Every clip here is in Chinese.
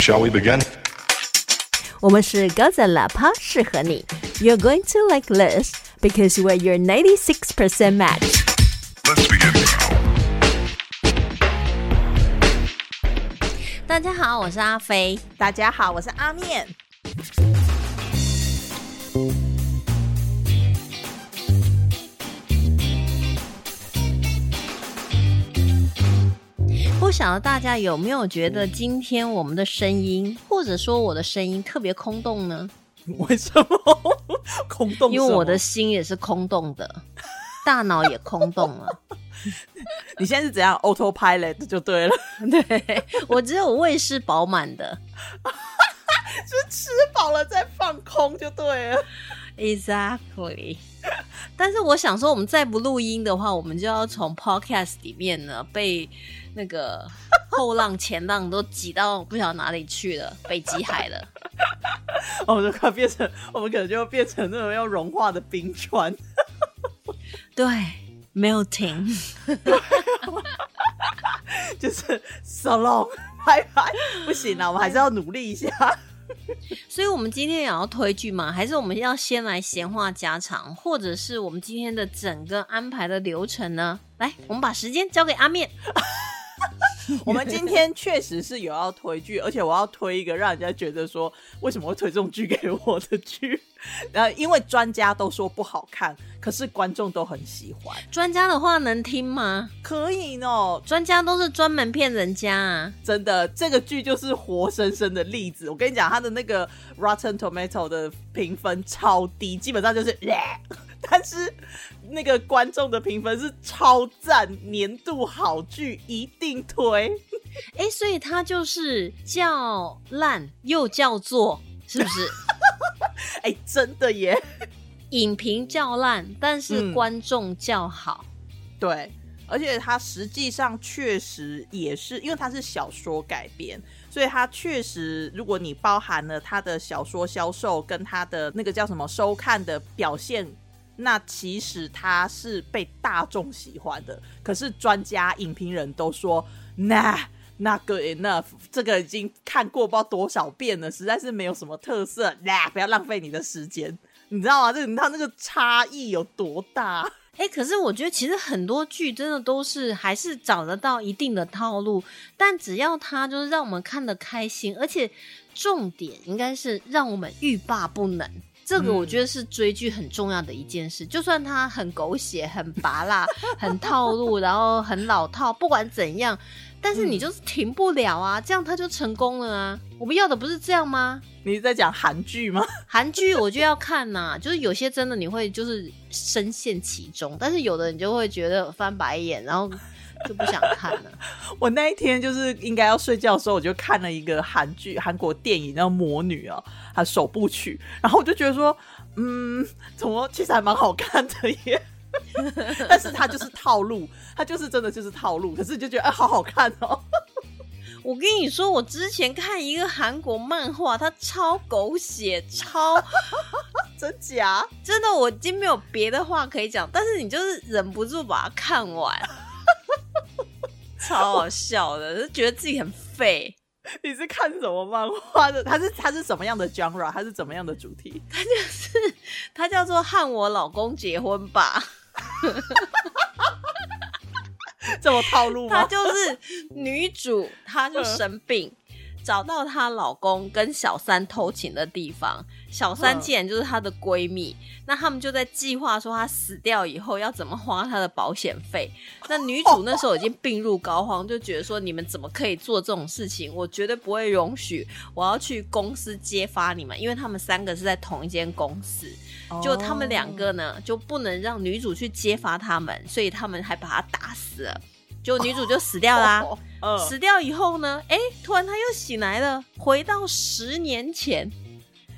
Shall we begin? 我们是高赞喇叭，适合你。You're going to like this because we're your 96% match. Let's begin now. 大家好，我是阿飞。大家好，我是阿面。 不晓得大家有没有觉得今天我们的声音，或者说我的声音特别空洞呢？为什么 空洞？因为我的心也是空洞的，大脑也空洞了。你现在是怎样 autopilot 就对了，对我只有胃是饱满的，是吃饱了再放空就对了。Exactly。但是我想说，我们再不录音的话，我们就要从 Podcast 里面呢被那个后浪前浪都挤到不晓得哪里去了，北极海了。我们就快变成，我们可能就会变成那种要融化的冰川。对，melting。就是 so long，拜拜，不行了，我们还是要努力一下。所以，我们今天也要推剧吗？还是我们要先来闲话家常，或者是我们今天的整个安排的流程呢？来，我们把时间交给阿面。我们今天确实是有要推剧，而且我要推一个让人家觉得说为什么会推这种剧给我的剧。然后因为专家都说不好看，可是观众都很喜欢。专家的话能听吗？可以哦，专家都是专门骗人家啊！真的，这个剧就是活生生的例子。我跟你讲，他的那个 Rotten Tomato 的评分超低，基本上就是，但是那个观众的评分是超赞，年度好剧一定推。哎，所以它就是叫烂又叫做，是不是？哎，真的耶！影评叫烂，但是嗯观众叫好。对，而且它实际上确实也是，因为它是小说改编，所以它确实，如果你包含了它的小说销售跟它的那个叫什么收看的表现，那其实它是被大众喜欢的。可是专家、影评人都说，那。那 good enough，这个已经看过不知道多少遍了，实在是没有什么特色。啦，不要浪费你的时间，你知道吗？这个它那个差异有多大？哎，可是我觉得其实很多剧真的都是还是找得到一定的套路，但只要它就是让我们看得开心，而且重点应该是让我们欲罢不能。这个我觉得是追剧很重要的一件事，就算它很狗血、很拔辣、很套路，然后很老套，不管怎样，但是你就是停不了啊，这样它就成功了啊。我们要的不是这样吗？你在讲韩剧吗？韩剧我就要看呐、就是有些真的你会就是深陷其中，但是有的你就会觉得翻白眼，然后就不想看了。我那一天就是应该要睡觉的时候，我就看了一个韩剧、韩国电影，叫《魔女》啊，它首部曲，然后我就觉得说，嗯，怎么其实还蛮好看的耶。但是它就是套路，它就是真的就是套路，可是就觉得哎、好好看哦。我跟你说，我之前看一个韩国漫画，它超狗血，超 真假？真的，我已经没有别的话可以讲，但是你就是忍不住把它看完，超好笑的，就觉得自己很废。你是看什么漫画的？它是它是什么样的 genre？它是怎么样的主题？它叫做《和我老公结婚吧》。这么套路她吗？就是女主，她就生病，找到她老公跟小三偷情的地方。小三嗯竟然就是她的闺蜜，那他们就在计划说她死掉以后要怎么花她的保险费。那女主那时候已经病入膏肓，就觉得说你们怎么可以做这种事情？我绝对不会容许，我要去公司揭发你们，因为他们三个是在同一间公司。就他们两个呢，就不能让女主去揭发他们，所以他们还把她打死了。就女主就死掉啦、死掉以后呢，哎，突然她又醒来了，回到十年前，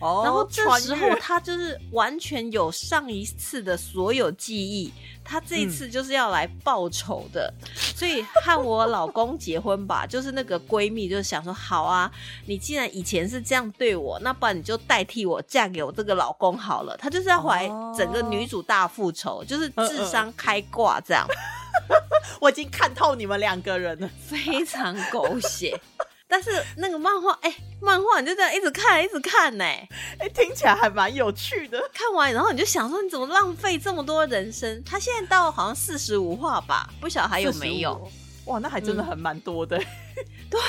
哦然后这时候越她就是完全有上一次的所有记忆，她这一嗯次就是要来报仇的，所以和我老公结婚吧，就是那个闺蜜就是想说，好啊，你既然以前是这样对我，那不然你就代替我嫁给我这个老公好了。她就是要回来哦整个女主大复仇，就是嗯智商开挂这样。我已经看透你们两个人了。非常狗血。但是那个漫画，哎、漫画你就这样一直看，一直看呢、哎、听起来还蛮有趣的。看完然后你就想说，你怎么浪费这么多人生？他现在到好像四十五话吧，不晓得还有没有，45？哇，那还真的很蛮多的。对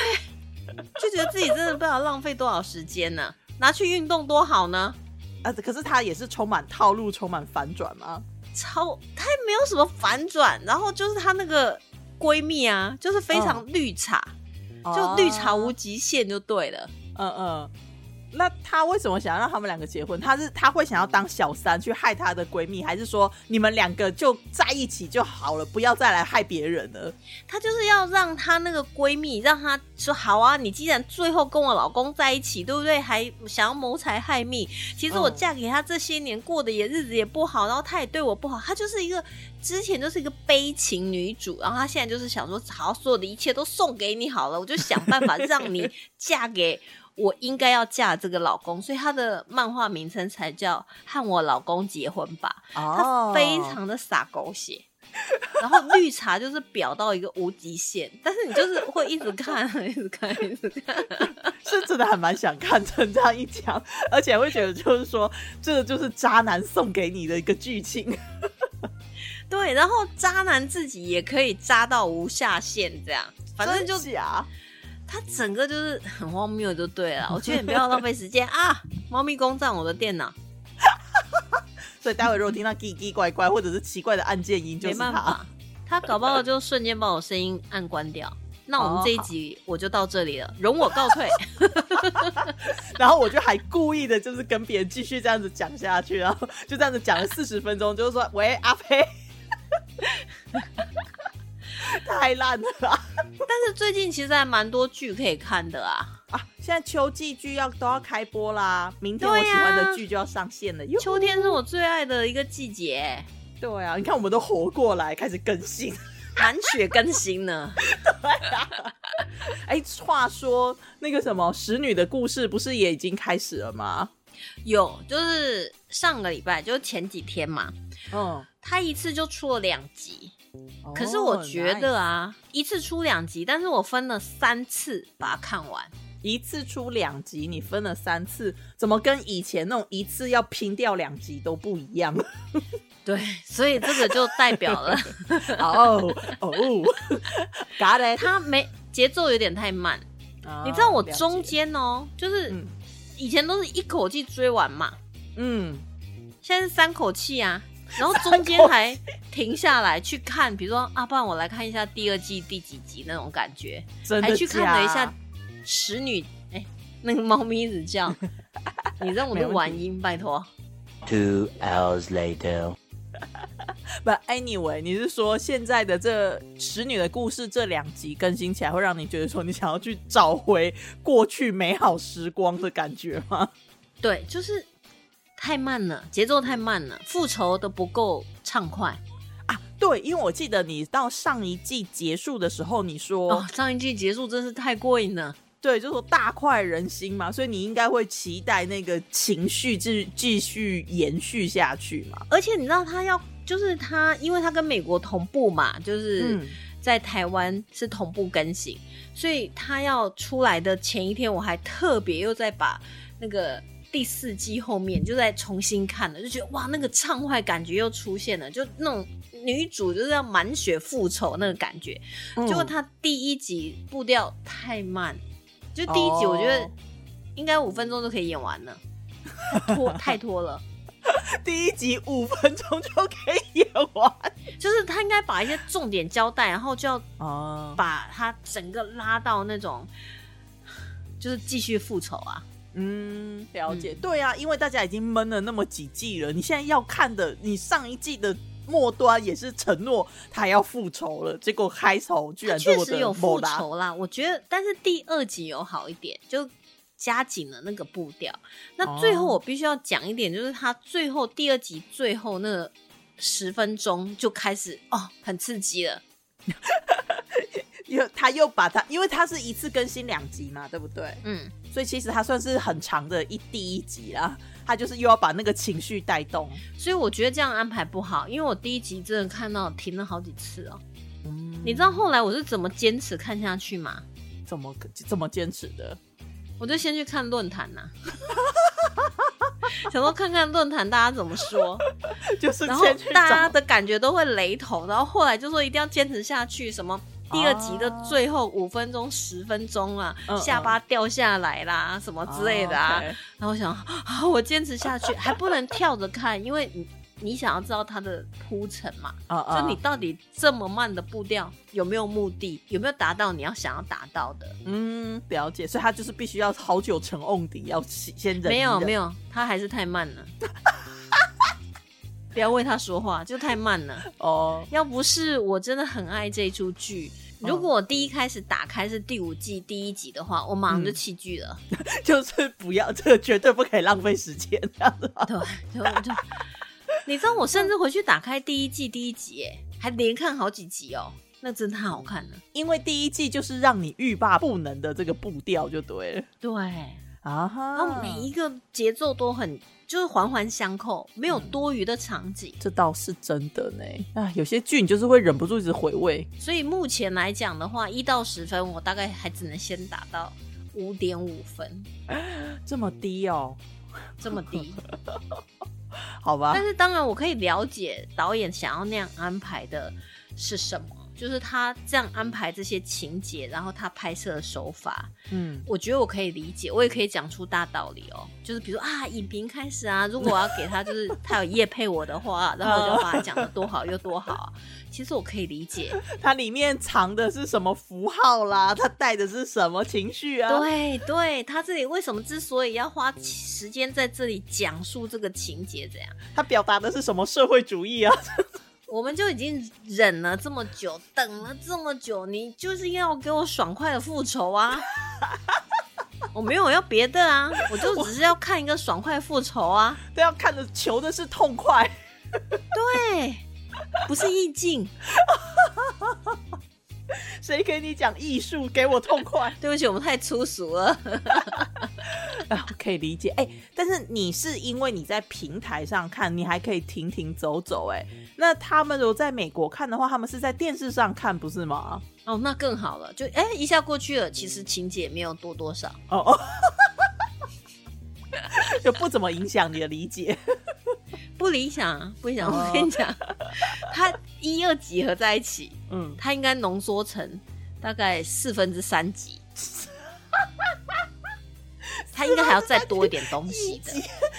就觉得自己真的不知道浪费多少时间呢、拿去运动多好呢。啊，可是它也是充满套路、充满反转吗。超，它没有什么反转，然后就是她那个闺蜜啊，就是非常绿茶，就绿茶无哦极限就对了。嗯嗯。那她为什么想要让他们两个结婚？她是她会想要当小三去害她的闺蜜，还是说你们两个就在一起就好了，不要再来害别人了？她就是要让她那个闺蜜，让她说好啊，你既然最后跟我老公在一起，对不对？还想要谋财害命，其实我嫁给他这些年过得也日子也不好，然后他也对我不好，她就是一个之前就是一个悲情女主，然后她现在就是想说，好，所有的一切都送给你好了，我就想办法让你嫁给。我应该要嫁这个老公，所以他的漫画名称才叫《和我老公结婚吧》。哦它非常的洒狗血，然后绿茶就是表到一个无极限，但是你就是会一直看，一直看，一直看。是真的还蛮想看成这样一讲，而且会觉得就是说，这个就是渣男送给你的一个剧情。对，然后渣男自己也可以渣到无下限，这样，反正就真假他整个就是很荒谬，就对了。我觉得你不要浪费时间 啊！猫咪攻占我的电脑，所以待会如果听到叽叽怪怪或者是奇怪的按键音，就没是他。办法，他搞不好就瞬间把我声音按关掉。那我们这一集我就到这里了，容我告退。然后我就还故意的，就是跟别人继续这样子讲下去，然后就这样子讲了四十分钟，就是说，喂，阿飞，太烂了啦！但是最近其实还蛮多剧可以看的啊。啊现在秋季剧要都要开播啦，明天我喜欢的剧就要上线了。哟秋天是我最爱的一个季节，对啊，你看我们都活过来，开始更新。满血更新呢。对啊哎，话说那个什么《使女的故事》不是也已经开始了吗？有，就是上个礼拜，就是前几天嘛，嗯，他一次就出了两集。可是我觉得啊，啊，一次出两集，但是我分了三次把它看完。一次出两集，你分了三次，怎么跟以前那种一次要拼掉两集都不一样？对，所以这个就代表了哦 哦。他没节奏有点太慢。你知道我中间哦，就是嗯以前都是一口气追完嘛，嗯，现在是三口气啊，然后中间 还停下来去看，比如说啊，不然我来看一下第二季第几集那种感觉，真的还去看了一下假使女，哎、那个猫咪一直叫，你让我的晚音，拜托。Two hours later. 不，anyway，你是说现在的这《使女的故事》这两集更新起来，会让你觉得说你想要去找回过去美好时光的感觉吗？对，就是太慢了，节奏太慢了，复仇都不够畅快。啊，对，因为我记得你到上一季结束的时候，你说、哦，上一季结束真是太过瘾了。对，就说大快人心嘛，所以你应该会期待那个情绪继继续延续下去嘛。而且你知道他要，就是他，因为他跟美国同步嘛，就是嗯在台湾是同步更新，所以他要出来的前一天，我还特别又再把那个第四季后面就在重新看了，就觉得哇，那个畅快感觉又出现了，就那种女主就是要满血复仇那个感觉。嗯结果她第一集步调太慢，就第一集我觉得哦应该五分钟就可以演完了，太拖 太拖了。第一集五分钟就可以演完就是他应该把一些重点交代，然后就要啊。把他整个拉到那种，就是继续复仇啊。嗯，了解。嗯对啊，因为大家已经闷了那么几季了，你现在要看的，你上一季的末端也是承诺他要复仇了，结果开头居然确实有复仇啦，我觉得，但是第二集有好一点，就加紧了那个步调。那最后哦我必须要讲一点，就是他最后第二集最后那十分钟就开始哦，很刺激了。又他又把他，因为他是一次更新两集嘛，对不对？嗯，所以其实他算是很长的一第一集啦，他就是又要把那个情绪带动。所以我觉得这样安排不好，因为我第一集真的看到停了好几次哦。嗯你知道后来我是怎么坚持看下去吗？怎么怎么坚持的？我就先去看论坛呐，想说看看论坛大家怎么说，就是然后大家的感觉都会雷同，然后后来就说一定要坚持下去，什么第二集的最后五分钟、十分钟啊，嗯下巴掉下来啦，什么之类的啊。然后我想，啊，我坚持下去，还不能跳着看，因为你你想要知道它的铺陈嘛，啊啊就你到底这么慢的步调有没有目的，有没有达到你要想要达到的？嗯了解，所以他就是必须要好久成瓮底，要先先忍。没有没有，有，他还是太慢了。不要为他说话，就太慢了。哦，要不是我真的很爱这出剧，嗯如果我第一开始打开是第五季第一集的话，我马上就弃剧了。就是不要，这个绝对不可以浪费时间，这样子吗。对，就就，你知道我甚至回去打开第一季第一集，哎，还连看好几集哦，那真的太好看了。因为第一季就是让你欲罢不能的这个步调就对了对，啊哈，然后每一个节奏都很就是环环相扣，没有多余的场景。这倒是真的呢。啊，有些剧你就是会忍不住一直回味。所以目前来讲的话，一到十分，我大概还只能先打到五点五分，这么低哦，这么低。好吧但，是当然，我可以了解导演想要那样安排的是什么，就是他这样安排这些情节，然后他拍摄的手法，嗯，我觉得我可以理解，我也可以讲出大道理哦。就是比如说啊，影评开始啊，如果我要给他就是 他有夜配我的话，然后我就把他讲的多好又多好啊，其实我可以理解。它里面藏的是什么符号啦？它带的是什么情绪啊？对对，他这里为什么之所以要花时间在这里讲述这个情节，怎样？他表达的是什么社会主义啊？我们就已经忍了这么久，等了这么久，你就是要给我爽快的复仇啊！我没有要别的啊，我就只是要看一个爽快复仇啊！都要看的求的是痛快。对，不是意境。谁给你讲艺术？给我痛快对不起，我们太粗俗了。啊！可以理解。哎、但是你是因为你在平台上看，你还可以停停走走。哎，那他们如果在美国看的话，他们是在电视上看，不是吗？哦，那更好了，就哎一下过去了，其实情节没有多多少。哦哦，就不怎么影响你的理解。不理想啊，不理想。哦我跟你讲，它一二集合在一起，嗯，它应该浓缩成大概四分之三集。它应该还要再多一点东西的，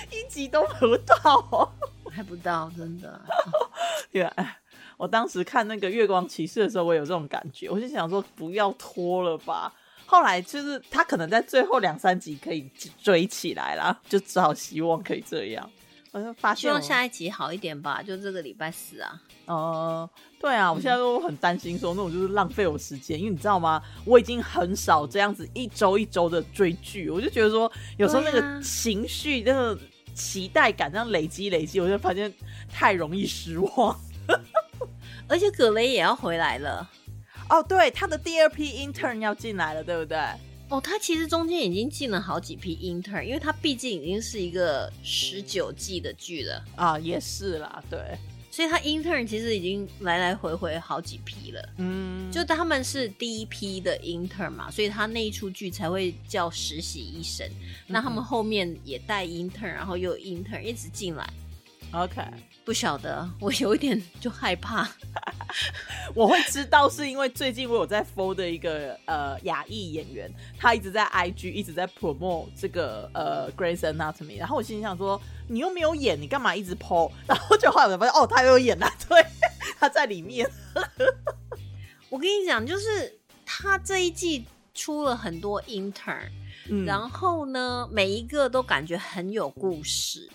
一集都不到哦。还不到，真的。对啊，哎我当时看那个《月光骑士》的时候，我有这种感觉，我就想说不要拖了吧。后来就是他可能在最后两三集可以追起来啦，就只好希望可以这样。我就发希望下一集好一点吧，就这个礼拜四啊。呃，对啊，我现在都很担心说那种就是浪费我时间，因为你知道吗？我已经很少这样子一周一周的追剧，我就觉得说有时候那对啊个情绪、那个期待感这样累积累积，我就发现太容易失望。而且葛雷也要回来了。哦，对，他的第二批 intern 要进来了，对不对？哦，他其实中间已经进了好几批 intern，因为他毕竟已经是一个十九季的剧了，啊，也是啦，对，所以他 intern 其实已经来来回回好几批了。嗯，就他们是第一批的 intern 嘛，所以他那一出剧才会叫实习医生。那他们后面也带 intern，然后又有 intern 一直进来。OK，不晓得，我有一点就害怕。我会知道是因为最近我有在 follow 的一个呃亚裔演员，他一直在 IG 一直在 promote 这个呃 Grace Anatomy，然后我心里想说你又没有演，你干嘛一直 po？然后就后来我发现哦，他有演啊，对，他在里面。我跟你讲，就是他这一季出了很多 intern，、嗯然后呢，每一个都感觉很有故事。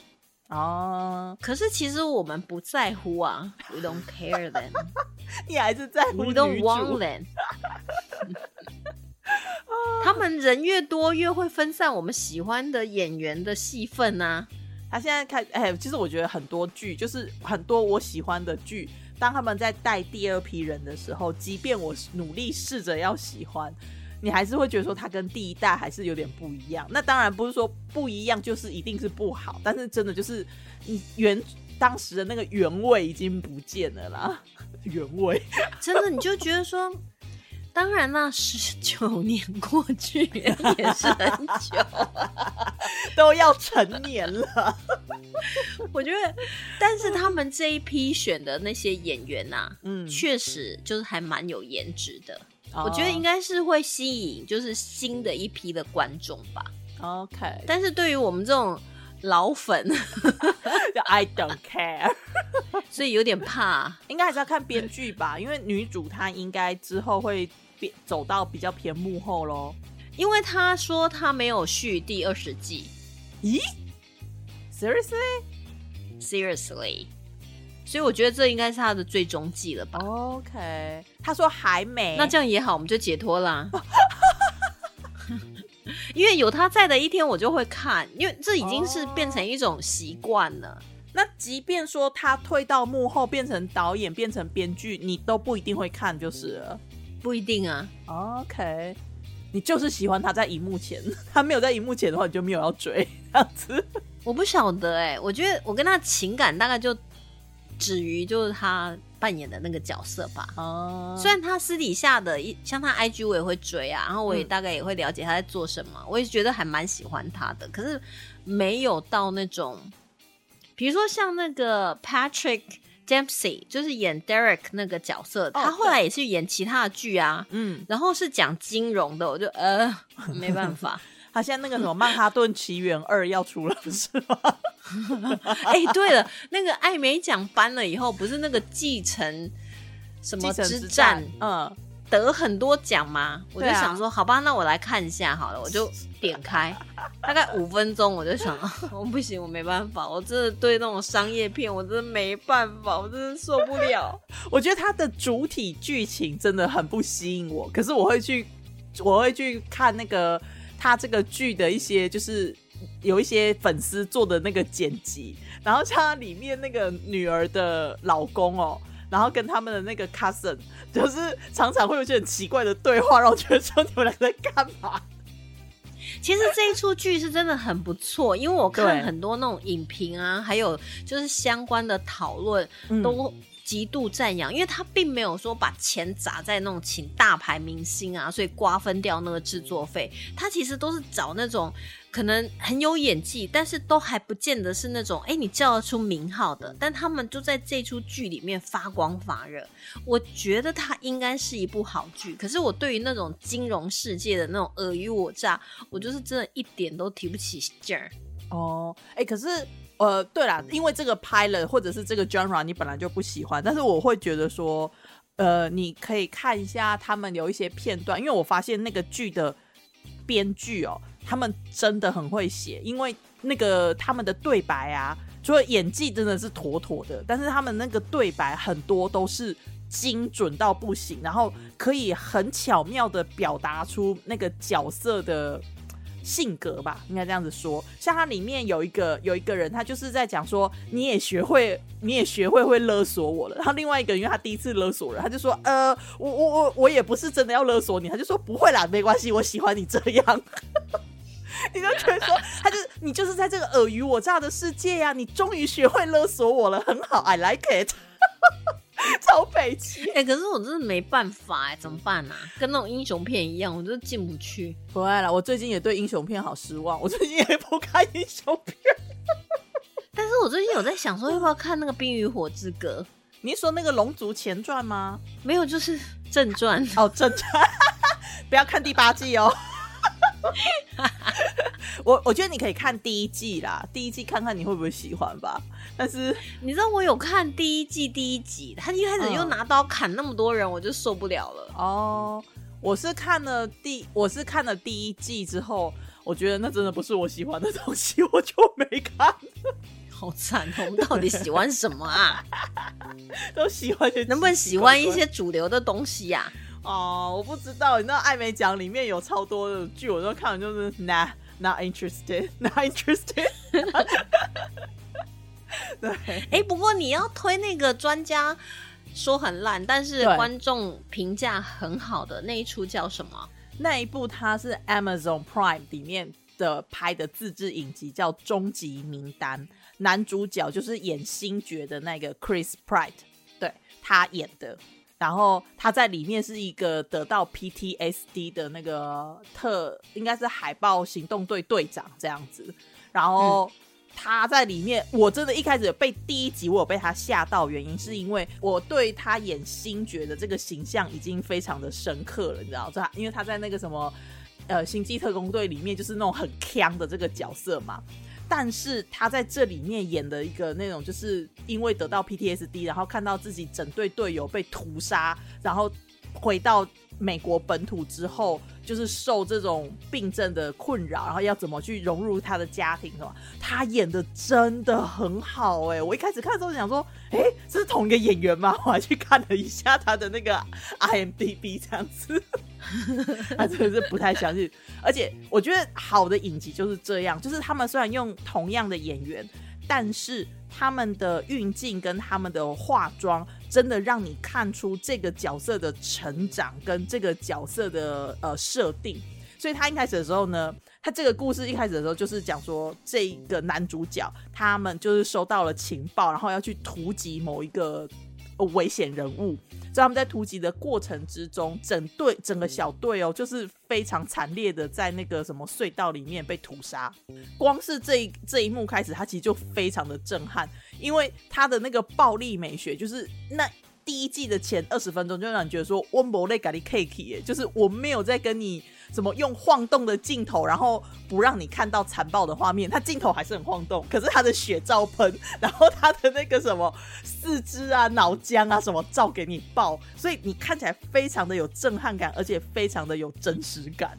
哦，可是其实我们不在乎啊，we don't care them，we 你还是在乎女 don't want them。他们人越多，越会分散我们喜欢的演员的戏份啊。他现在开，哎、其实我觉得很多剧，就是很多我喜欢的剧，当他们在带第二批人的时候，即便我努力试着要喜欢，你还是会觉得说他跟第一代还是有点不一样。那当然不是说不一样就是一定是不好，但是真的就是你原当时的那个原味已经不见了啦，原味。真的，你就觉得说，当然啦，十九年过去也是很久。都要成年了。我觉得，但是他们这一批选的那些演员呐、嗯确实就是还蛮有颜值的。哦我觉得应该是会吸引就是新的一批的观众吧。OK，但是对于我们这种老粉，就 I don't care，所以有点怕。应该还是要看编剧吧，因为女主她应该之后会变走到比较偏幕后喽。因为她说她没有续第二十季咦？Seriously？所以我觉得这应该是他的最终季了吧。OK，他说还没，那这样也好，我们就解脱啦。因为有他在的一天，我就会看，因为这已经是变成一种习惯了。那即便说他退到幕后变成导演、变成编剧，你都不一定会看就是了。不一定啊，OK，你就是喜欢他在荧幕前，他没有在荧幕前的话，你就没有要追这样子。我不晓得哎、我觉得我跟他情感大概就止于就是他扮演的那个角色吧。哦虽然他私底下的一像他 IG 我也会追啊，然后我也嗯大概也会了解他在做什么，我也觉得还蛮喜欢他的，可是没有到那种，比如说像那个 Patrick Dempsey，就是演 Derek 那个角色，他后来也是演其他的剧啊，嗯，然后是讲金融的，我就呃没办法。他现在那个什么《曼哈顿奇缘二》要出了，不是吗？哎、对了，那个艾美奖颁了以后，不是那个继承什么之之战嗯，得很多奖吗？我就想说，好吧，那我来看一下好了，我就点开，大概五分钟，我就想，啊 我不行，我没办法，我真的对那种商业片，我真的没办法，我真的受不了。我觉得它的主体剧情真的很不吸引我，可是我会去，我会去看那个他这个剧的一些，就是有一些粉丝做的那个剪辑，然后像它里面那个女儿的老公哦。然后跟他们的那个 cousin，就是常常会有一些很奇怪的对话，让我觉得说 你们两个在干嘛？其实这一出剧是真的很不错，因为我看很多那种影评啊，还有就是相关的讨论，嗯都极度赞扬，因为他并没有说把钱砸在那种请大牌明星啊，所以瓜分掉那个制作费。他其实都是找那种可能很有演技，但是都还不见得是那种哎你叫得出名号的，但他们就在这出剧里面发光发热。我觉得它应该是一部好剧，可是我对于那种金融世界的那种尔虞我诈，我就是真的一点都提不起劲儿。哦，哎，可是呃，对啦，因为这个拍了或者是这个 genre 你本来就不喜欢，但是我会觉得说，呃，你可以看一下他们有一些片段，因为我发现那个剧的编剧哦，他们真的很会写，因为那个他们的对白啊，除了演技真的是妥妥的，但是他们那个对白很多都是。精准到不行，然后可以很巧妙的表达出那个角色的性格吧，应该这样子说。像它里面有一个有一个人，他就是在讲说，你也学会，你也学会会勒索我了。然后另外一个，因为他第一次勒索人，他就说，呃，我我我我也不是真的要勒索你，他就说不会啦，没关系，我喜欢你这样。你就觉得说，他就你就是在这个尔虞我诈的世界呀、你终于学会勒索我了，很好，I like it，超北齐。哎、可是我真的没办法哎、怎么办啊？跟那种英雄片一样，我就是进不去。不爱了，我最近也对英雄片好失望，我最近也不看英雄片。但是我最近有在想说，要不要看那个《冰与火之歌你是说那个《龙族前传》吗？》？没有，就是正传。哦，正传，不要看第八季哦。我我觉得你可以看第一季啦，第一季看看你会不会喜欢吧。但是你知道我有看第一季第一集，他一开始又嗯拿刀砍那么多人，我就受不了了。哦，我是看了第我是看了第一季之后，我觉得那真的不是我喜欢的东西，我就没看。好惨哦！我们到底喜欢什么啊？都喜欢些能不能喜欢一些主流的东西呀、哦？我不知道，你知道艾美奖里面有超多的剧，我都看完就是 nah not interested not interested 对，哎、不过你要推那个专家说很烂，但是观众评价很好的那一出叫什么？那一部它是 Amazon Prime 里面的拍的自制影集，叫《终极名单》，男主角就是演星爵的那个 Chris Pratt，对他演的。然后他在里面是一个得到 PTSD 的那个特，应该是海豹行动队队长这样子。然后他在里面，我真的一开始被第一集我有被他吓到，原因是因为我对他演星爵的这个形象已经非常的深刻了，你知道吧？因为他在那个什么呃星际特工队里面就是那种很强的这个角色嘛。但是他在这里面演的一个那种，就是因为得到 PTSD，然后看到自己整队队友被屠杀，然后回到美国本土之后，就是受这种病症的困扰，然后要怎么去融入他的家庭，什么？他演的真的很好哎！我一开始看的时候想说，哎，这是同一个演员吗？我还去看了一下他的那个 IMDB，这样子。他真的是不太相信，而且我觉得好的影集就是这样，就是他们虽然用同样的演员，但是他们的运镜跟他们的化妆，真的让你看出这个角色的成长跟这个角色的呃设定。所以他一开始的时候呢，他这个故事一开始的时候就是讲说，这个男主角他们就是收到了情报，然后要去突击某一个危险人物。在他们在突击的过程之中，整队整个小队哦，就是非常惨烈的在那个什么隧道里面被屠杀。光是这一这一幕开始，他其实就非常的震撼，因为他的那个暴力美学，就是那第一季的前二十分钟就让你觉得说，我没在跟你 cake，就是我没有在跟你。怎么用晃动的镜头，然后不让你看到残暴的画面？他镜头还是很晃动，可是他的血照喷，然后他的那个什么四肢啊、脑浆啊什么照给你爆，所以你看起来非常的有震撼感，而且非常的有真实感。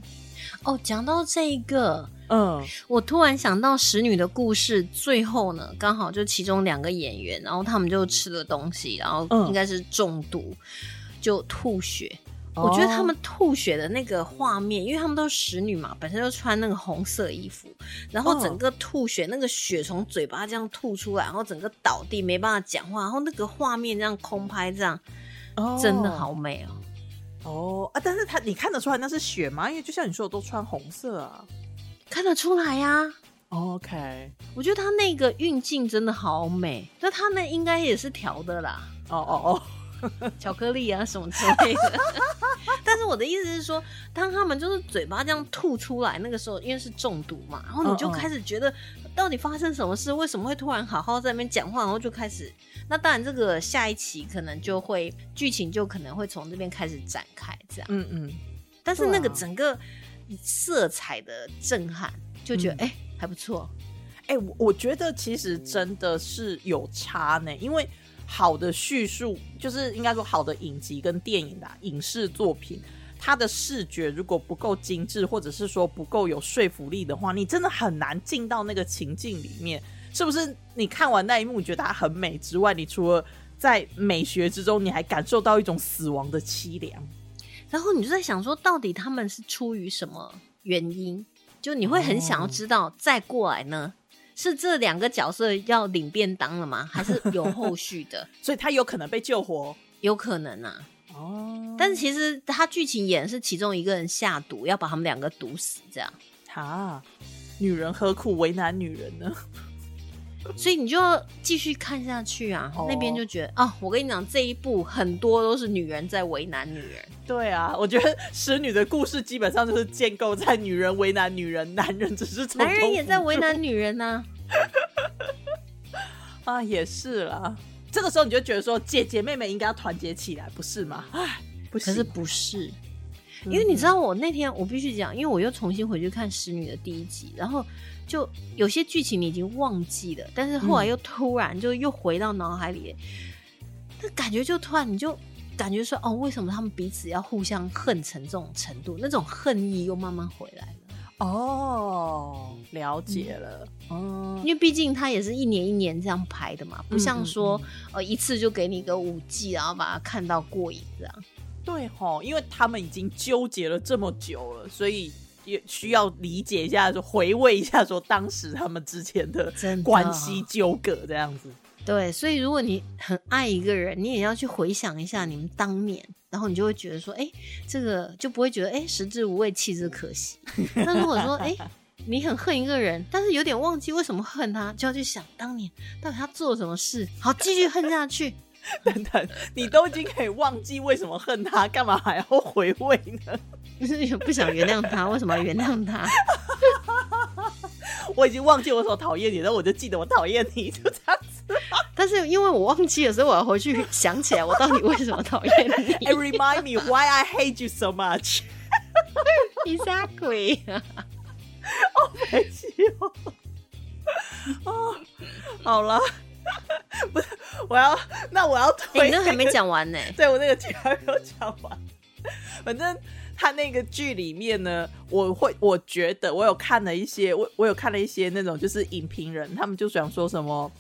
哦，讲到这一个，嗯，我突然想到《使女的故事》最后呢，刚好就其中两个演员，然后他们就吃了东西，然后应该是中毒，就吐血。我觉得他们吐血的那个画面，因为他们都是使女嘛，本身就穿那个红色衣服，然后整个吐血，那个血从嘴巴这样吐出来，然后整个倒地没办法讲话，然后那个画面这样空拍这样，真的好美哦。哦啊，但是他你看得出来那是血吗？因为就像你说的，都穿红色啊，看得出来呀。OK，我觉得他那个运镜真的好美，那他那应该也是调的啦。哦哦哦。巧克力啊，什么之类的。但是我的意思是说，当他们就是嘴巴这样吐出来，那个时候因为是中毒嘛，然后你就开始觉得到底发生什么事？为什么会突然好好在那边讲话？然后就开始，那当然这个下一期可能就会剧情就可能会从这边开始展开，这样。嗯嗯。但是那个整个色彩的震撼，就觉得哎还不错。哎，我我觉得其实真的是有差呢，因为。好的叙述就是应该说好的影集跟电影的影视作品，它的视觉如果不够精致，或者是说不够有说服力的话，你真的很难进到那个情境里面。是不是？你看完那一幕，你觉得它很美之外，你除了在美学之中，你还感受到一种死亡的凄凉。然后你就在想说，到底他们是出于什么原因？就你会很想要知道，再过来呢？是这两个角色要领便当了吗？还是有 后续的？所以他有可能被救活，有可能啊。哦，但是其实他剧情演是其中一个人下毒，要把他们两个毒死，这样。啊，女人何苦为难女人呢？所以你就继续看下去啊。那边就觉得啊，我跟你讲，这一部很多都是女人在为难女人。对啊，我觉得使女的故事基本上就是建构在女人为难女人，男人只是男人也在为难女人呢。啊，也是啦。这个时候你就觉得说，姐姐妹妹应该要团结起来，不是吗？哎，不是，可是不是，因为你知道，我那天我必须讲，因为我又重新回去看《使女》的第一集，然后就有些剧情你已经忘记了，但是后来又突然就又回到脑海里，那感觉就突然你就感觉说，哦，为什么他们彼此要互相恨成这种程度？那种恨意又慢慢回来了。哦，了解了。哦，因为毕竟它也是一年一年这样拍的嘛，不像说呃一次就给你个五季，然后把它看到过瘾这样。对吼，因为他们已经纠结了这么久了，所以也需要理解一下，就回味一下说当时他们之前的关系纠葛这样子。对，所以如果你很爱一个人，你也要去回想一下你们当年。然后你就会觉得说，哎，这个就不会觉得，哎，食之无味，弃之可惜。那如果说，哎，你很恨一个人，但是有点忘记为什么恨他，就要去想当年到底他做了什么事，好继续恨下去，等等，你都已经可以忘记为什么恨他，干嘛还要回味呢？不是也不想原谅他，为什么要原谅他？我已经忘记我所讨厌你，然后我就记得我讨厌你，就这样子。但是因为我忘记了，所以我要回去想起来，我到底为什么讨厌你 And remind me why I hate you so much。？Exactly。没气哦。哦，好了，不是，我要，那我要哎、推、你那还没讲完呢、对我那个题还没有讲完。反正他那个剧里面呢，我会我觉得我有看了一些，我我有看了一些那种就是影评人，他们就想说什么，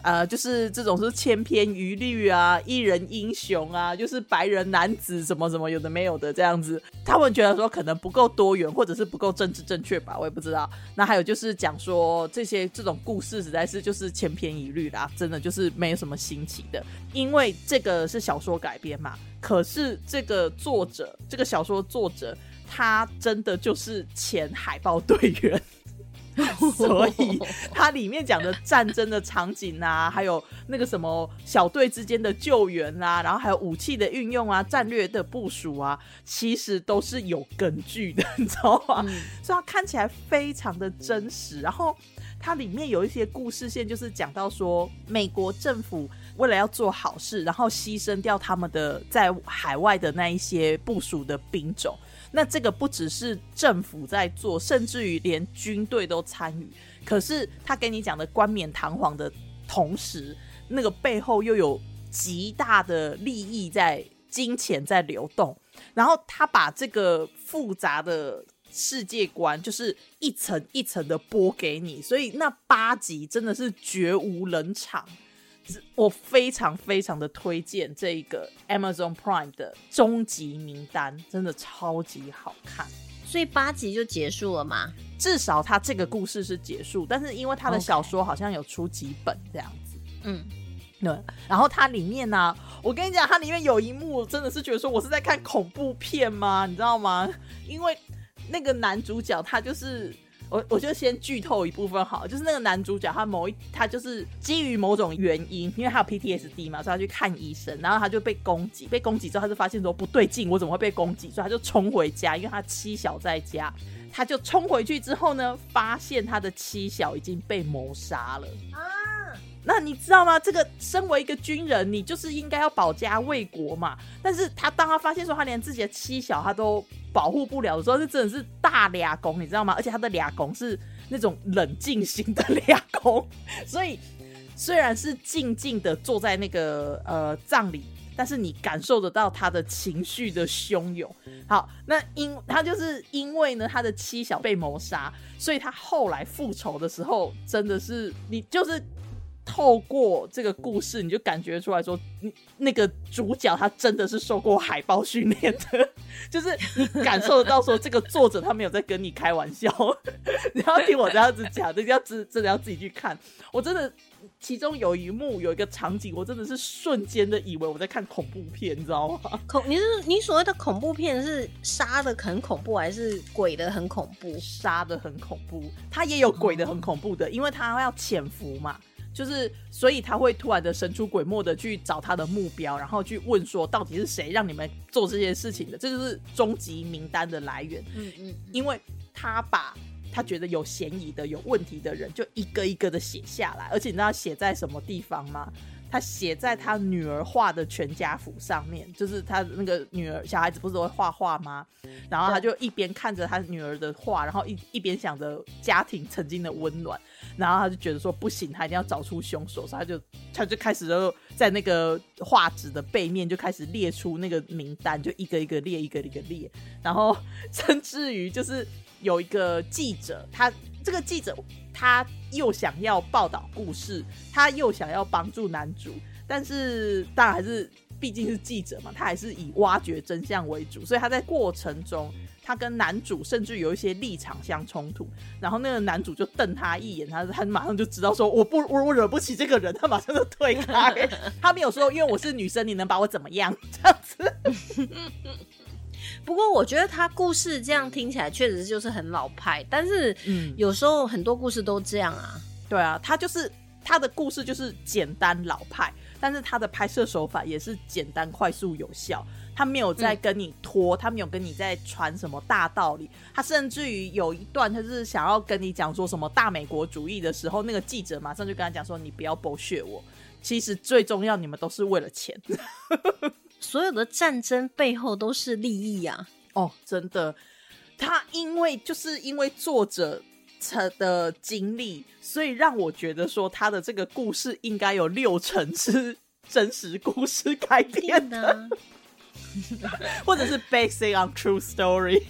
呃，就是这种是千篇一律啊，一人英雄啊，就是白人男子什么什么有的没有的这样子，他们觉得说可能不够多元，或者是不够政治正确吧，我也不知道。那还有就是讲说这些这种故事实在是就是千篇一律啦，真的就是没有什么新奇的，因为这个是小说改编嘛。可是这个作者，这个小说作者，他真的就是前海豹队员。所以它里面讲的战争的场景啊，还有那个什么小队之间的救援啊，然后还有武器的运用啊、战略的部署啊，其实都是有根据的，你知道吗？所以它看起来非常的真实。然后它里面有一些故事线，就是讲到说美国政府为了要做好事，然后牺牲掉他们的在海外的那一些部署的兵种。那这个不只是政府在做，甚至于连军队都参与。可是他给你讲的冠冕堂皇的同时，那个背后又有极大的利益在金钱在流动。然后他把这个复杂的世界观，就是一层一层的播给你，所以那八集真的是绝无冷场。我非常非常的推荐这一个 Amazon Prime 的终极名单，真的超级好看。所以八集就结束了吗？至少它这个故事是结束，但是因为它的小说好像有出几本这样子。嗯，对，然后它里面呢、我跟你讲，它里面有一幕我真的是觉得说我是在看恐怖片吗？你知道吗？因为那个男主角他就是。我我就先剧透一部分好，就是那个男主角他某一他就是基于某种原因，因为他有 PTSD 嘛，所以他去看医生，然后他就被攻击，被攻击之后他就发现说不对劲，我怎么会被攻击？所以他就冲回家，因为他妻小在家，他就冲回去之后呢，发现他的妻小已经被谋杀了啊。那你知道吗？这个身为一个军人，你就是应该要保家卫国嘛。但是他当他发现说他连自己的妻小他都保护不了的时候，这真的是大俩公，你知道吗？而且他的俩公是那种冷静型的俩公，所以虽然是静静的坐在那个呃葬礼，但是你感受得到他的情绪的汹涌。好，那因他就是因为呢他的妻小被谋杀，所以他后来复仇的时候，真的是你就是。透过这个故事，你就感觉出来说，你那个主角他真的是受过海豹训练的，就是你感受得到说，这个作者他没有在跟你开玩笑。你要听我这样子讲，你要真真的要自己去看。我真的，其中有一幕有一个场景，我真的是瞬间的以为我在看恐怖片，你知道吗？恐你是你所谓的恐怖片是杀的很恐怖，还是鬼的很恐怖？杀的很恐怖，他也有鬼的很恐怖的，因为他要潜伏嘛。就是，所以他会突然的神出鬼没的去找他的目标，然后去问说，到底是谁让你们做这些事情的？这就是终极名单的来源。嗯嗯，因为他把他觉得有嫌疑的、有问题的人，就一个一个的写下来，而且你知道写在什么地方吗？他写在他女儿画的全家福上面，就是他那个女儿小孩子不是都会画画吗？然后他就一边看着他女儿的画，然后一一边想着家庭曾经的温暖，然后他就觉得说不行，他一定要找出凶手，所以他就他就开始就在那个画纸的背面就开始列出那个名单，就一个一个列，一个一个列，然后 甚至于就是有一个记者，他这个记者他又想要报道故事，他又想要帮助男主，但是当然还是毕竟是记者嘛，他还是以挖掘真相为主，所以他在过程中，他跟男主甚至有一些立场相冲突，然后那个男主就瞪他一眼，他他马上就知道说我不我我惹不起这个人，他马上就退开，他没有说因为我是女生，你能把我怎么样？这样子。不过我觉得他故事这样听起来确实就是很老派，但是嗯有时候很多故事都这样啊。对啊，他就是他的故事就是简单老派，但是他的拍摄手法也是简单、快速、有效。他没有在跟你拖，他没有跟你在传什么大道理，他甚至于有一段他是想要跟你讲说什么大美国主义的时候，那个记者马上就跟他讲说：“你不要剥削我，其实最重要，你们都是为了钱。所有的战争背后都是利益啊！”哦，真的，他因为就是因为作者的经历，所以让我觉得说他的这个故事应该有六成是真实故事改编的。或者是 based on true story。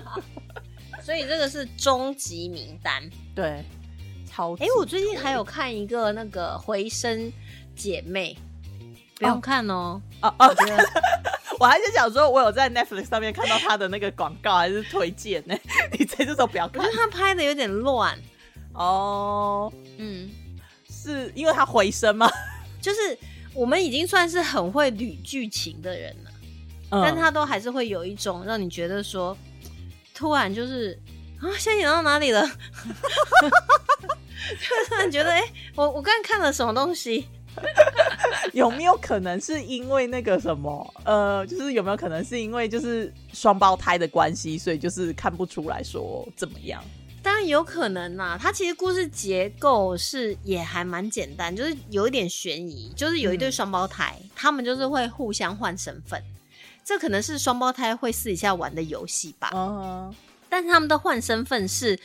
所以这个是终极名单。对，超级。哎、我最近还有看一个那个《回声姐妹》，不用看哦。哦哦我，还是想说，我有在 Netflix 上面看到他的那个广告还是推荐呢？你这这种不要看他拍的有点乱。哦，嗯，是因为他回声吗？就是我们已经算是很会捋剧情的人了，嗯但他都还是会有一种让你觉得说，突然就是啊，现在演到哪里了？就突然觉得，哎、我我刚才看了什么东西？有没有可能是因为那个什么？呃，就是有没有可能是因为就是双胞胎的关系，所以就是看不出来说怎么样？当然有可能啦，它其实故事结构是也还蛮简单，就是有一点悬疑，就是有一对双胞胎，他们就是会互相换身份，这可能是双胞胎会私底下玩的游戏吧。嗯，但是他们的换身份是，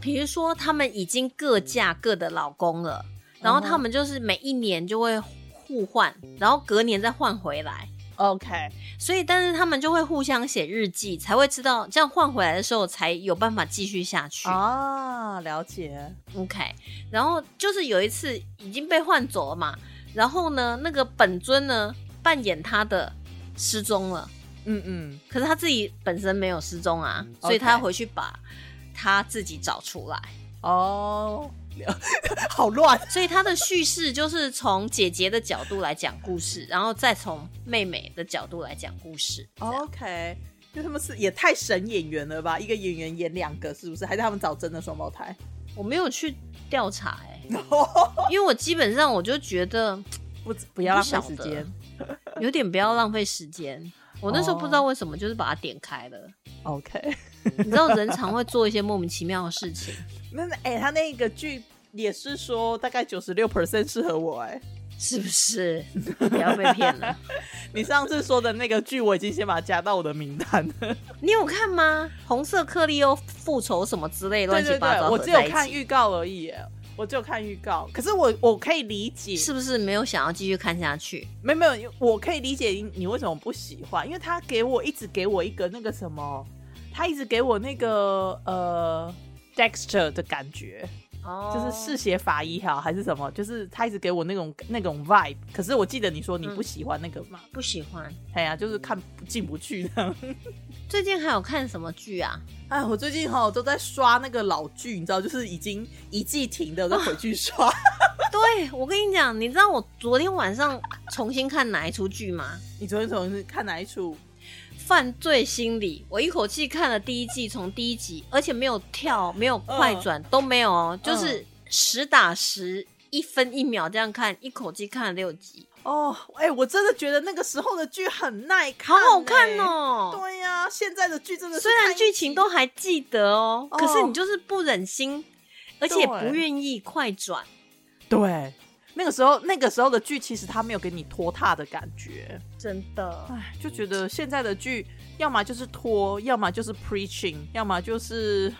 比如说他们已经各嫁各的老公了，然后他们就是每一年就会互换，然后隔年再换回来。OK，所以，但是他们就会互相写日记，才会知道这样换回来的时候才有办法继续下去。啊，了解。OK，然后就是有一次已经被换走了嘛，然后呢，那个本尊呢扮演他的失踪了，嗯嗯，可是他自己本身没有失踪啊，所以他要回去把他自己找出来。哦，了 好乱。所以他的叙事就是从姐姐的角度来讲故事，然后再从妹妹的角度来讲故事。OK，因为他们是也太神演员了吧？一个演员演两个，是不是？还是他们找真的双胞胎？我没有去调查哎、因为我基本上我就觉得 不不要浪费时间。有点不要浪费时间。我那时候不知道为什么，就是把它点开了。OK，你知道人常会做一些莫名其妙的事情，那哎、他那个剧也是说大概九十六 percent 适合我哎、是不是？不要被骗了。你上次说的那个剧，我已经先把它加到我的名单了。你有看吗？红色克利欧复仇什么之类乱对对对，七八糟我只有看预告而已耶，我就看预告。可是我我可以理解，是不是没有想要继续看下去？没有没有，我可以理解你你为什么不喜欢，因为他给我一直给我一个那个什么，他一直给我那个呃 Dexter 的感觉，哦就是嗜血法医好还是什么，就是他一直给我那种那种 vibe。可是我记得你说你不喜欢那个嘛，不喜欢。哎呀，就是看进不去的。最近还有看什么剧啊？哎，我最近哈都在刷那个老剧，你知道，就是已经一季停的，我再回去刷。对我跟你讲，你知道我昨天晚上重新看哪一出剧吗？你昨天重新看哪一出？犯罪心理，我一口气看了第一季，从第一集，而且没有跳，没有快转，都没有哦，就是实打实一分一秒这样看，一口气看了六集，哦，哎、我真的觉得那个时候的剧很耐看、好好看哎。哦。对呀、现在的剧真的是虽然剧情都还记得哦，哦可是你就是不忍心，而且不愿意快转。对，那个时候那个时候的剧其实他没有给你拖沓的感觉，真的，哎，就觉得现在的剧要么就是拖，要么就是 preaching，要么就是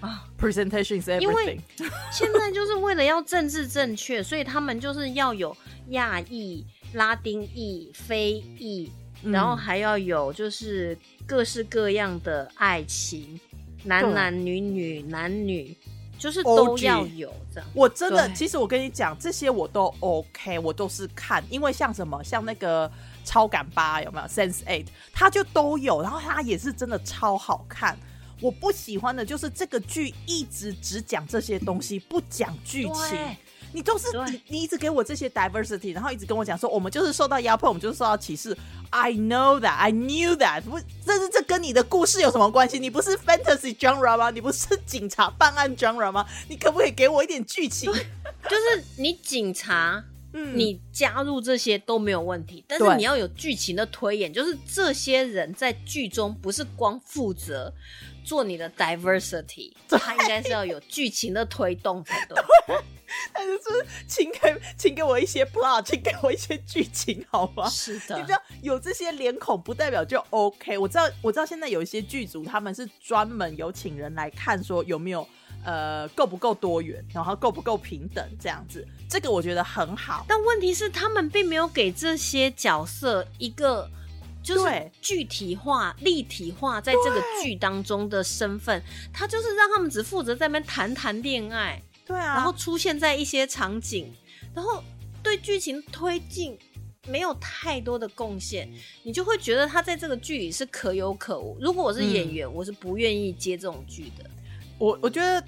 啊。presentation is 因为 everything。现在就是为了要政治正确，所以他们就是要有亚裔、拉丁裔、非裔，嗯。然后还要有就是各式各样的爱情，男男女女、男女，就是都要有这样。我真的，其实我跟你讲，这些我都 OK，我都是看，因为像什么，像那个超感八有没有 Sense Eight，它就都有，然后它也是真的超好看。我不喜欢的就是这个剧一直只讲这些东西，不讲剧情对。你都是对你，你一直给我这些 diversity，然后一直跟我讲说，我们就是受到压迫，我们就是受到歧视。I know that, I knew that 不。这是这跟你的故事有什么关系？你不是 fantasy genre 吗？你不是警察办案 genre 吗？你可不可以给我一点剧情？就是你警察嗯你加入这些都没有问题，但是你要有剧情的推演，就是这些人在剧中不是光负责做你的 diversity，他应该是要有剧情的推动才对。但是是请给请给我一些 plot，请给我一些剧情好吗？是的你知，道有这些脸孔不代表就 OK。我知道我知道现在有一些剧组他们是专门有请人来看说有没有呃够不够多元，然后够不够平等这样子，这个我觉得很好。但问题是他们并没有给这些角色一个。就是具体化、立体化，在这个剧当中的身份，他就是让他们只负责在那边谈谈恋爱，对啊，然后出现在一些场景，然后对剧情推进没有太多的贡献，你就会觉得他在这个剧里是可有可无。如果我是演员，我是不愿意接这种剧的。我我觉得，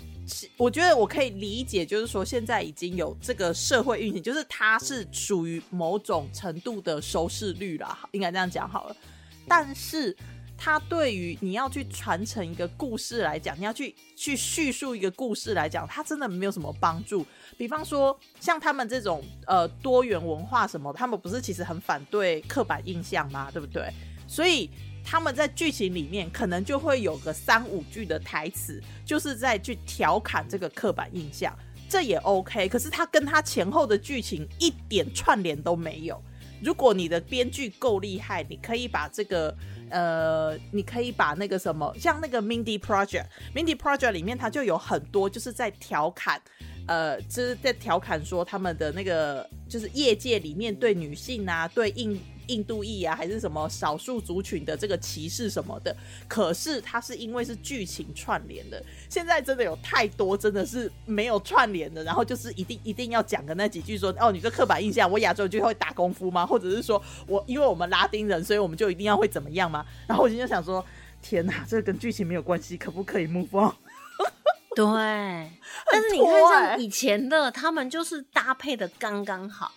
我觉得我可以理解，就是说现在已经有这个社会运行，就是它是属于某种程度的收视率啦，应该这样讲好了。但是它对于你要去传承一个故事来讲，你要去去叙述一个故事来讲，它真的没有什么帮助。比方说，像他们这种呃多元文化什么，他们不是其实很反对刻板印象吗？对不对？所以他们在剧情里面可能就会有个三五句的台词，就是在去调侃这个刻板印象，这也 OK。可是他跟他前后的剧情一点串联都没有。如果你的编剧够厉害，你可以把这个呃，你可以把那个什么，像那个 Mindy Project，Mindy Project 里面它就有很多就是在调侃。呃，就是在调侃说他们的那个，就是业界里面对女性啊，对应印度裔啊，还是什么少数族群的这个歧视什么的。可是它是因为是剧情串联的，现在真的有太多真的是没有串联的，然后就是一定一定要讲的那几句说，哦，你这刻板印象，我亚洲就会打功夫吗？或者是说我因为我们拉丁人，所以我们就一定要会怎么样吗？然后我就想说，天哪，这个跟剧情没有关系，可不可以 move on？对，但是你看，像以前的他们就是搭配的刚刚好，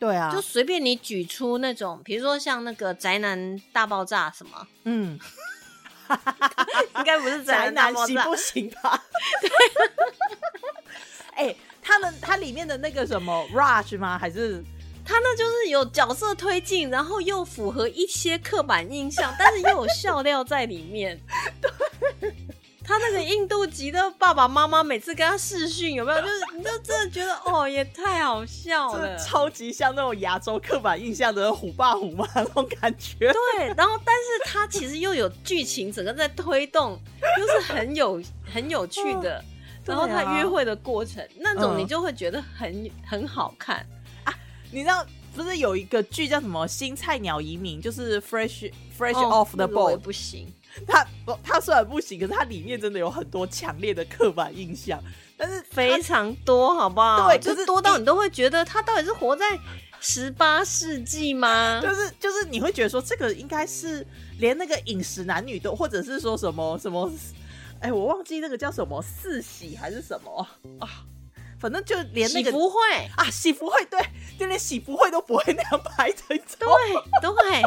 对啊就随便你举出那种，比如说像那个宅男大爆炸什么，嗯，应该不是宅宅男行不行吧？哎、他们他里面的那个什么 Rush 吗？还是他那就是有角色推进，然后又符合一些刻板印象，但是又有笑料在里面。他那个印度籍的爸爸妈妈每次跟他视讯，有没有？就是你就真的觉得哦，也太好笑了这。超级像那种亚洲刻板印象的虎爸虎妈那种感觉？对，然后但是他其实又有剧情，整个在推动，又是很有 很有趣的。然后他约会的过程，那种嗯你就会觉得很很好看啊。你知道不是有一个剧叫什么《新菜鸟移民》，就是 Fresh Fresh 哦 Off the Boat，不行。它不他虽然不行，可是它里面真的有很多强烈的刻板印象，但是非常多，好不好？对就可是多到你都会觉得他到底是活在十八世纪吗？就是就是你会觉得说这个应该是连那个饮食男女都，或者是说什么什么，哎，我忘记那个叫什么四喜还是什么啊，反正就连那个喜福会，啊喜福会，对，就连喜福会都不会那样拍的，你知道吗？对对，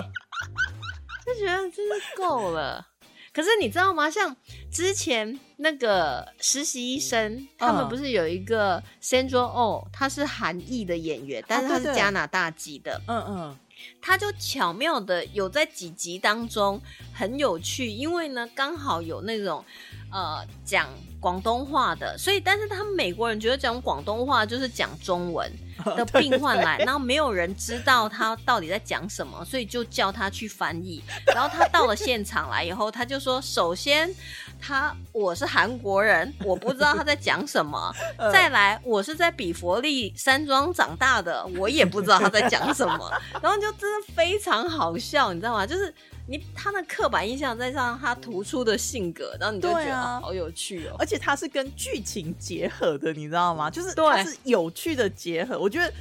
就觉得真是够了。可是你知道吗？像之前那个实习医生，他们嗯不是有一个 Sandra Oh，他是韩裔的演员，但是他是加拿大籍的。嗯嗯，他就巧妙的有在几集当中很有趣，因为呢刚好有那种呃讲广东话的，所以但是他们美国人觉得讲广东话就是讲中文的病患来，然后没有人知道他到底在讲什么，所以就叫他去翻译。然后他到了现场来以后，他就说：首先他我是韩国人，我不知道他在讲什么。嗯再来，我是在比佛利山庄长大的，我也不知道他在讲什么，然后就真的非常好笑，你知道吗？就是你他的刻板印象再加上他突出的性格，然后你就觉得、好有趣哦。而且它是跟剧情结合的，你知道吗？就是对它是有趣的结合。我觉得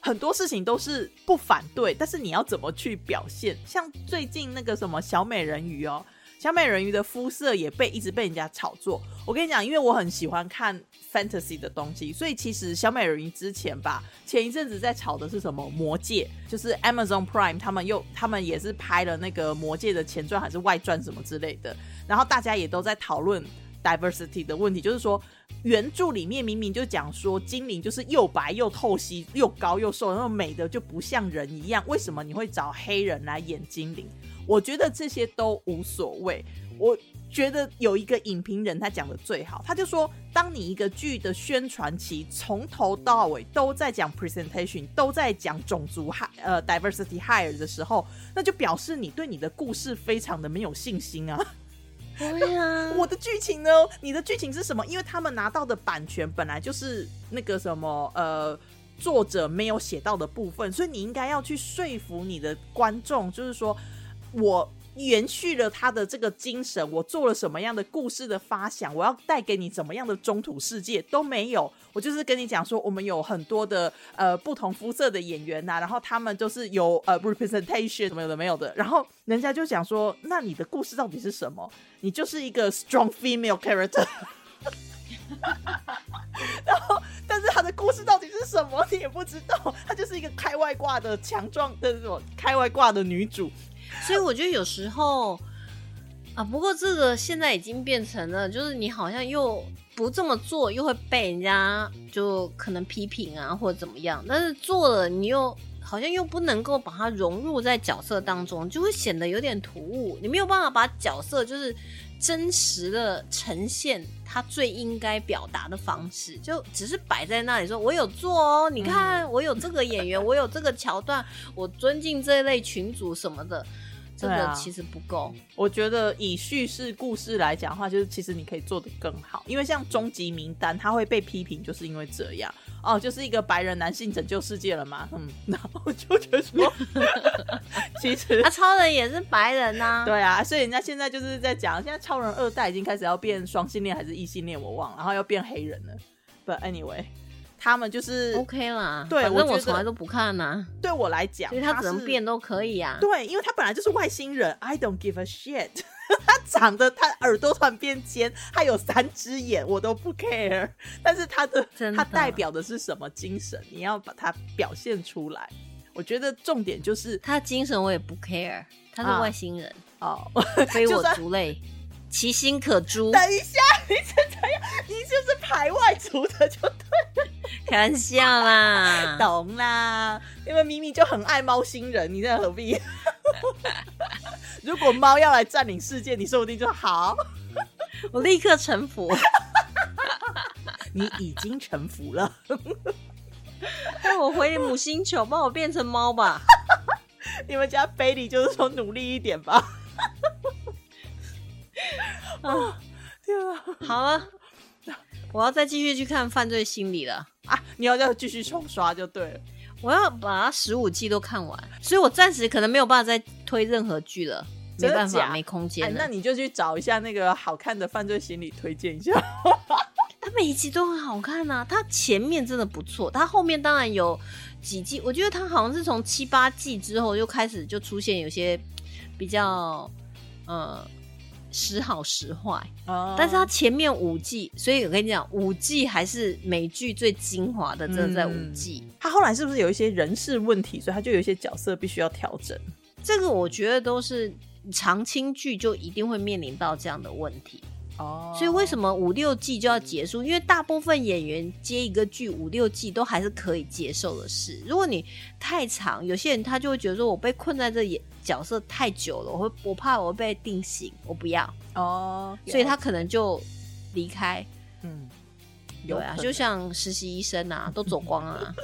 很多事情都是不反对，但是你要怎么去表现？像最近那个什么小美人鱼哦，小美人鱼的肤色也被一直被人家炒作。我跟你讲，因为我很喜欢看 fantasy 的东西，所以其实小美人鱼之前吧，前一阵子在炒的是什么魔戒，就是 Amazon Prime 他们又他们也是拍了那个魔戒的前传还是外传什么之类的，然后大家也都在讨论。diversity 的问题，就是说原著里面明明就讲说精灵就是又白又透析，又高又瘦，然后美的就不像人一样，为什么你会找黑人来演精灵？我觉得这些都无所谓，我。觉得有一个影评人他讲的最好，他就说，当你一个剧的宣传期从头到尾都在讲 presentation，都在讲种族 hire 呃 diversity hire 的时候，那就表示你对你的故事非常的没有信心啊。对呀，我的剧情呢？你的剧情是什么？因为他们拿到的版权本来就是那个什么呃作者没有写到的部分，所以你应该要去说服你的观众，就是说我。延续了他的这个精神，我做了什么样的故事的发想，我要带给你怎么样的中土世界都没有，我就是跟你讲说，我们有很多的呃不同肤色的演员呐，然后他们都是有呃 representation 什么有的没有的，然后人家就讲说，那你的故事到底是什么？你就是一个 strong female character，然后但是他的故事到底是什么，你也不知道，他就是一个开外挂的强壮的这种开外挂的女主。所以我觉得有时候啊，不过这个现在已经变成了，就是你好像又不这么做，又会被人家就可能批评啊，或者怎么样。但是做了，你又好像又不能够把它融入在角色当中，就会显得有点突兀。你没有办法把角色就是真实的呈现他最应该表达的方式，就只是摆在那里说：“我有做哦，你看我有这个演员，我有这个桥段，我尊敬这一类群主什么的。”这个其实不够，我觉得以叙事故事来讲的话，就是其实你可以做的更好。因为像《终极名单》，他会被批评，就是因为这样哦，就是一个白人男性拯救世界了嘛。嗯，然后就觉得说，其实他超人也是白人呐。对啊，所以人家现在就是在讲，现在超人二代已经开始要变双性恋还是异性恋，我忘了，然后要变黑人了。But anyway。他们就是 OK 啦，对，反正我从来都不看呐。对我来讲，所以他怎么变都可以啊。对，因为他本来就是外星人，I don't give a shit。他长得，他耳朵突然变尖，他有三只眼，我都不 care。但是他的，他代表的是什么精神？你要把它表现出来。我觉得重点就是他精神，我也不 care。他是外星人哦，非我族类。其心可诛。等一下，你是怎样？你就是排外族的，就。开玩笑啦，懂啦。因为咪咪就很爱猫星人，你在何必？如果猫要来占领世界，你说不定就好。我立刻臣服。你已经臣服了。带我回母星球，帮我变成猫吧。你们家贝里就是说努力一点吧。啊！天啊！好了，我要再继续去看《犯罪心理》了啊！你要再继续重刷就对了。我要把它十五季都看完，所以我暂时可能没有办法再推任何剧了，没办法，没空间。那你就去找一下那个好看的《犯罪心理》，推荐一下。它每一集都很好看啊，它前面真的不错，它后面当然有几季，我觉得它好像是从七八季之后就开始就出现有些比较呃。时好时坏，但是它前面五季，所以我跟你讲，五季还是美剧最精华的，真的在五季。他后来是不是有一些人事问题，所以他就有一些角色必须要调整？这个我觉得都是长青剧就一定会面临到这样的问题。哦，所以为什么五六季就要结束？因为大部分演员接一个剧五六季都还是可以接受的事。如果你太长，有些人他就会觉得说，我被困在这演角色太久了，我会我怕我被定型，我不要哦，所以他可能就离开。嗯，对啊，就像实习医生啊，都走光啊。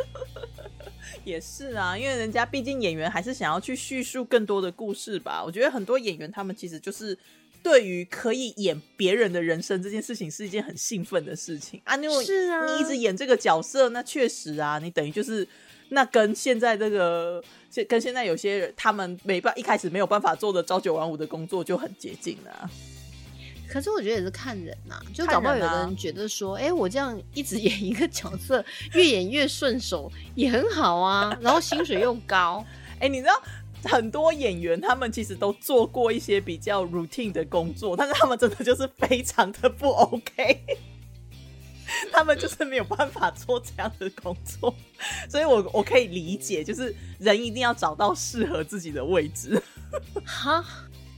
也是啊，因为人家毕竟演员还是想要去叙述更多的故事吧。我觉得很多演员他们其实就是。对于可以演别人的人生这件事情，是一件很兴奋的事情啊！因为是啊，你一直演这个角色，那确实啊，你等于就是那跟现在这个，现跟现在有些人他们没办一开始没有办法做的朝九晚五的工作就很接近了。可是我觉得也是看人呐，就搞不好有的人觉得说，哎，我这样一直演一个角色，越演越顺手，也很好啊，然后薪水又高，哎，你知道？很多演员他们其实都做过一些比较 routine 的工作但是他们真的就是非常的不 ok 他们就是没有办法做这样的工作所以我我可以理解就是人一定要找到适合自己的位置。好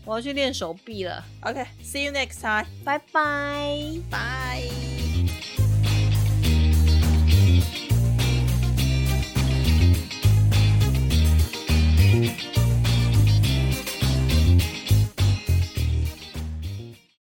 我要去练手臂了。Ok see you next time 拜拜。拜